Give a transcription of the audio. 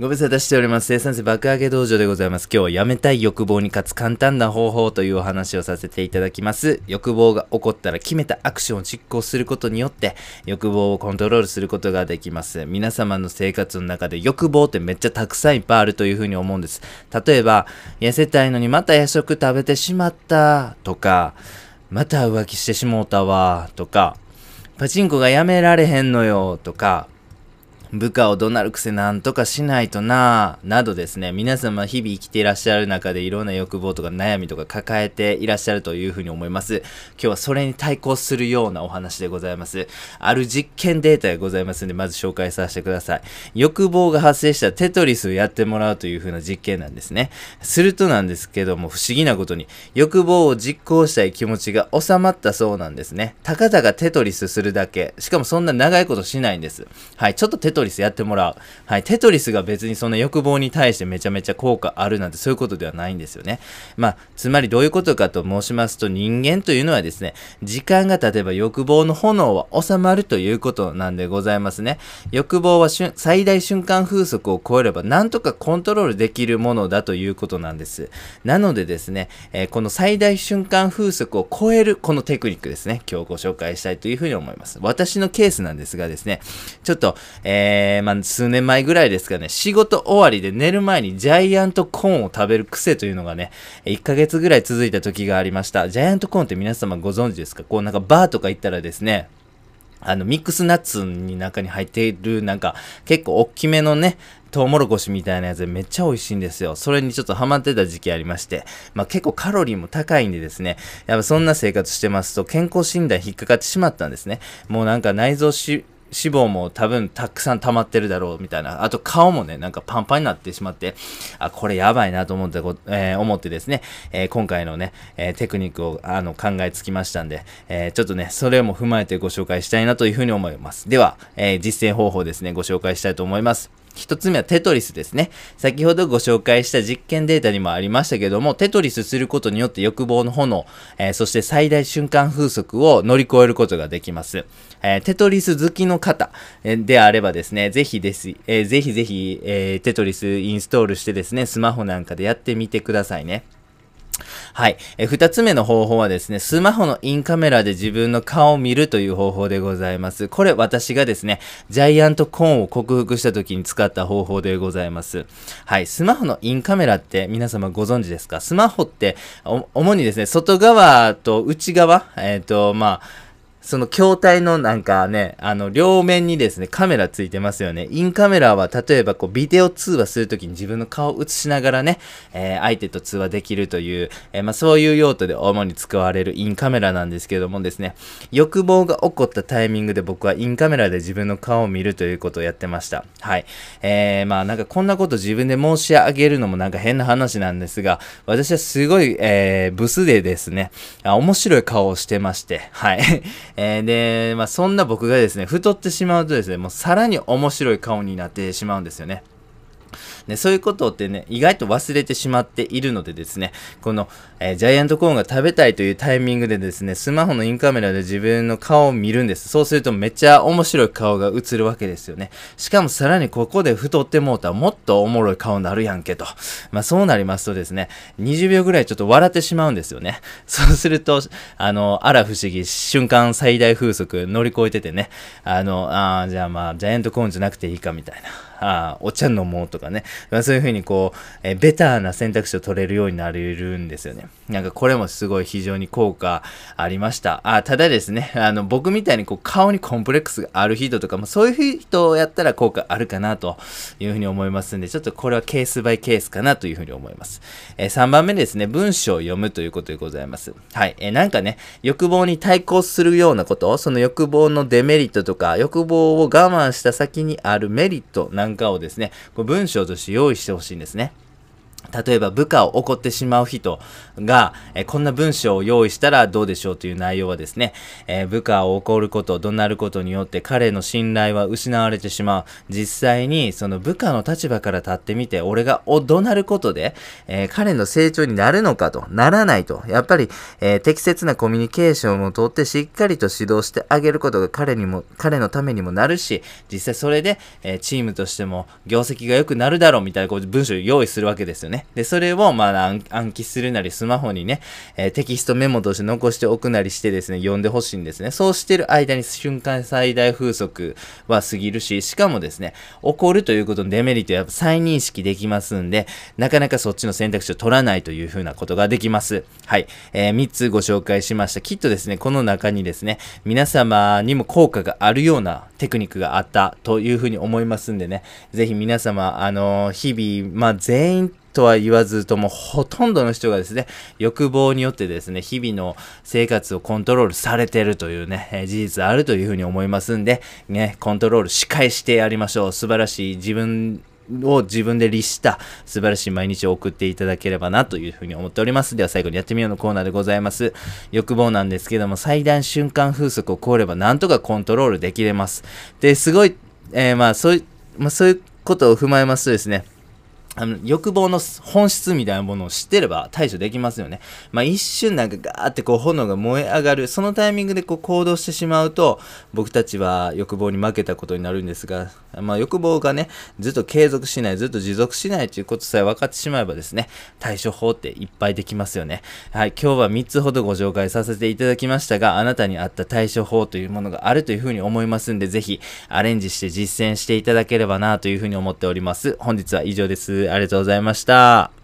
ご無沙汰しております。生産性爆上げ道場でございます。今日はやめたい欲望に勝つ簡単な方法というお話をさせていただきます。欲望が起こったら決めたアクションを実行することによって欲望をコントロールすることができます。皆様の生活の中で欲望ってめっちゃたくさんいっぱいあるというふうに思うんです。例えば、痩せたいのにまた夜食食べてしまったとか、また浮気してしもうたわとか、パチンコがやめられへんのよとか、部下を怒鳴るくせなんとかしないとなぁなどですね、皆様日々生きていらっしゃる中でいろんな欲望とか悩みとか抱えていらっしゃるというふうに思います。今日はそれに対抗するようなお話でございます。ある実験データがございますので、まず紹介させてください。欲望が発生したテトリスをやってもらうというふうな実験なんですね。するとなんですけども、不思議なことに、欲望を実行したい気持ちが収まったそうなんですね。たかだかテトリスするだけ。しかもそんな長いことしないんです。はい、ちょっとテトリストリスやってもらう。はい、テトリスが別にそんな欲望に対してめちゃめちゃ効果あるなんてそういうことではないんですよね。まあ、つまりどういうことかと申しますと、人間というのはですね、時間が経てば欲望の炎は収まるということなんでございますね。欲望は瞬最大瞬間風速を超えればなんとかコントロールできるものだということなんです。なのでですね、えーこの最大瞬間風速を超えるこのテクニックですね、今日ご紹介したいというふうに思います。私のケースなんですがですね、ちょっと、えー、えまあ、数年前ぐらいですかね、仕事終わりで寝る前にジャイアントコーンを食べる癖というのがね、1ヶ月ぐらい続いた時がありました。ジャイアントコーンって皆様ご存知ですか？こうなんかバーとか行ったらですね、あの、ミックスナッツに中に入っている、なんか、結構大きめのね、トウモロコシみたいなやつでめっちゃ美味しいんですよ。それにちょっとハマってた時期ありまして、まあ結構カロリーも高いんでですね、やっぱそんな生活してますと健康診断引っかかってしまったんですね。もうなんか内臓脂脂肪も多分たくさん溜まってるだろうみたいな。あと顔もね、なんかパンパンになってしまって、あ、これやばいなと思ってこ、えー思ってですね、えー今回のね、えーテクニックをあの考えつきましたんで、えちょっとね、それも踏まえてご紹介したいなというふうに思います。では、え実践方法ですね、ご紹介したいと思います。一つ目はテトリスですね。先ほどご紹介した実験データにもありましたけども、テトリスすることによって欲望の炎、えーそして最大瞬間風速を乗り越えることができます。えーテトリス好きの方であればですね、ぜひです、えーぜひぜひ、えーテトリスインストールしてですね、スマホなんかでやってみてくださいね。はい。えー二つ目の方法はですね、スマホのインカメラで自分の顔を見るという方法でございます。これ私がですね、ジャイアントコーンを克服した時に使った方法でございます。はい。スマホのインカメラって皆様ご存知ですか？スマホって、主にですね、外側と内側、えっ、と、まあ、その筐体のなんかね、あの、両面にですね、カメラついてますよね。インカメラは、例えばこう、ビデオ通話するときに自分の顔を映しながらね、えー相手と通話できるという、えーまあ、そういう用途で主に使われるインカメラなんですけどもですね、欲望が起こったタイミングで僕はインカメラで自分の顔を見るということをやってました。はい。えー、まあなんかこんなこと自分で申し上げるのもなんか変な話なんですが、私はすごい、えー、ブスでですね、あ面白い顔をしてまして、はい。えー、で、まあそんな僕がですね、太ってしまうとですね、もうさらに面白い顔になってしまうんですよね。ね、そういうことってね、意外と忘れてしまっているのでですね、この、えージャイアントコーンが食べたいというタイミングでですね、スマホのインカメラで自分の顔を見るんです。そうするとめっちゃ面白い顔が映るわけですよね。しかもさらにここで太ってもうたらもっとおもろい顔になるやんけと。まあそうなりますとですね、20秒ぐらいちょっと笑ってしまうんですよね。そうすると、あの、あら不思議、瞬間最大風速乗り越えててね、あの、ああ、じゃあまあ、ジャイアントコーンじゃなくていいかみたいな。あ、お茶飲もうとかね。まあ、そういうふうにこう、えーベターな選択肢を取れるようになれるんですよね。なんかこれもすごい非常に効果ありました。あただですね、あの、僕みたいにこう顔にコンプレックスがある人とかも、そういう人をやったら効果あるかなというふうに思いますんで、ちょっとこれはケースバイケースかなというふうに思います。え3番目ですね、文章を読むということでございます。はい。えーなんかね、欲望に対抗するようなこと、その欲望のデメリットとか、欲望を我慢した先にあるメリットなんかをですね、こう文章として用意してほしいんですね。例えば部下を怒ってしまう人が、えこんな文章を用意したらどうでしょうという内容はですね、え部下を怒ること、怒鳴ることによって彼の信頼は失われてしまう。実際にその部下の立場から立ってみて、俺が怒鳴ることで、え、彼の成長になるのかと、ならないと。やっぱり、え、適切なコミュニケーションをとってしっかりと指導してあげることが彼にも、彼のためにもなるし、実際それで、えチームとしても業績が良くなるだろうみたいなこう文章を用意するわけですよねで、それを、まあ、暗記するなり、スマホにね、えー、テキストメモとして残しておくなりしてですね、読んでほしいんですね。そうしてる間に瞬間最大風速は過ぎるし、しかもですね、起こるということのデメリットやっぱ再認識できますんで、なかなかそっちの選択肢を取らないというふうなことができます。はい。えー、3つご紹介しました。きっとですね、この中にですね、皆様にも効果があるようなテクニックがあったというふうに思いますんでね、ぜひ皆様、あのー、日々、まあ、全員とは言わずともほとんどの人がですね、欲望によってですね、日々の生活をコントロールされてるというね、事実あるというふうに思いますんで、ね、コントロールし返してやりましょう。素晴らしい自分を自分で律した素晴らしい毎日を送っていただければなというふうに思っております。では最後にやってみようのコーナーでございます。欲望なんですけども、最大瞬間風速を超えればなんとかコントロールできれます。で、すごい、えー、まあそういう、まあそういうことを踏まえますとですね、あの欲望の本質みたいなものを知ってれば対処できますよね。まあ一瞬なんかガーってこう炎が燃え上がる、そのタイミングでこう行動してしまうと、僕たちは欲望に負けたことになるんですが、まあ欲望がね、ずっと継続しない、ずっと持続しないということさえ分かってしまえばですね、対処法っていっぱいできますよね。はい、今日は3つほどご紹介させていただきましたが、あなたに合った対処法というものがあるというふうに思いますんで、ぜひアレンジして実践していただければなというふうに思っております。本日は以上です。ありがとうございました。